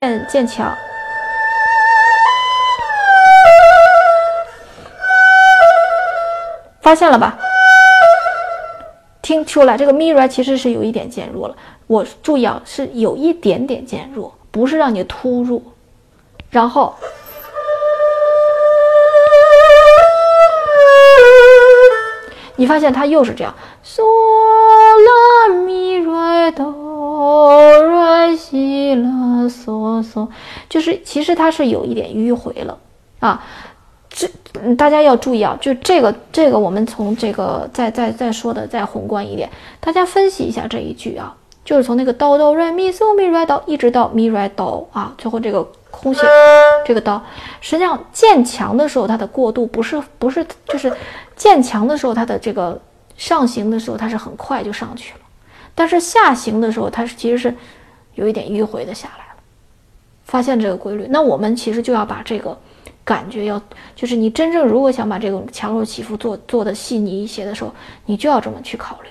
渐渐强，发现了吧？听出来，这个咪来其实是有一点渐弱了。我注意啊，是有一点点渐弱，不是让你突入。然后，你发现它又是这样，嗦啦咪来哆。啦嗦嗦，就是其实它是有一点迂回了啊。这大家要注意啊，就这个这个，我们从这个再再再说的再宏观一点，大家分析一下这一句啊，就是从那个哆哆瑞咪嗦咪瑞哆，一直到咪瑞哆啊，最后这个空弦这个哆，实际上渐强的时候，它的过渡不是不是就是渐强的时候，它的这个上行的时候，它是很快就上去了。但是下行的时候，它是其实是有一点迂回的下来了。发现这个规律，那我们其实就要把这个感觉要，就是你真正如果想把这种强弱起伏做做的细腻一些的时候，你就要这么去考虑。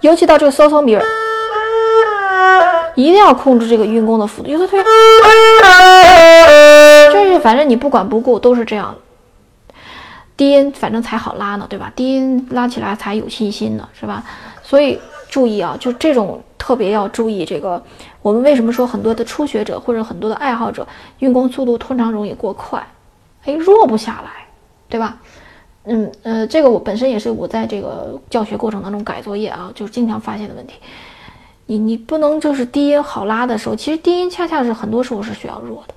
尤其到这个嗦嗦咪瑞。一定要控制这个运弓的幅度，右侧推，就是反正你不管不顾都是这样，低音反正才好拉呢，对吧？低音拉起来才有信心呢，是吧？所以注意啊，就这种特别要注意这个。我们为什么说很多的初学者或者很多的爱好者运弓速度通常容易过快？哎，弱不下来，对吧？嗯呃，这个我本身也是我在这个教学过程当中改作业啊，就经常发现的问题。你你不能就是低音好拉的时候，其实低音恰恰是很多时候是需要弱的。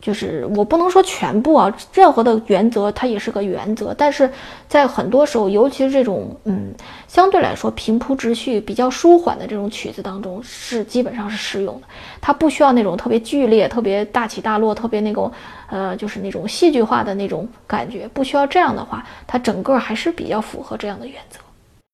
就是我不能说全部啊，任何的原则它也是个原则，但是在很多时候，尤其是这种嗯相对来说平铺直叙、比较舒缓的这种曲子当中，是基本上是适用的。它不需要那种特别剧烈、特别大起大落、特别那种呃就是那种戏剧化的那种感觉，不需要这样的话，它整个还是比较符合这样的原则。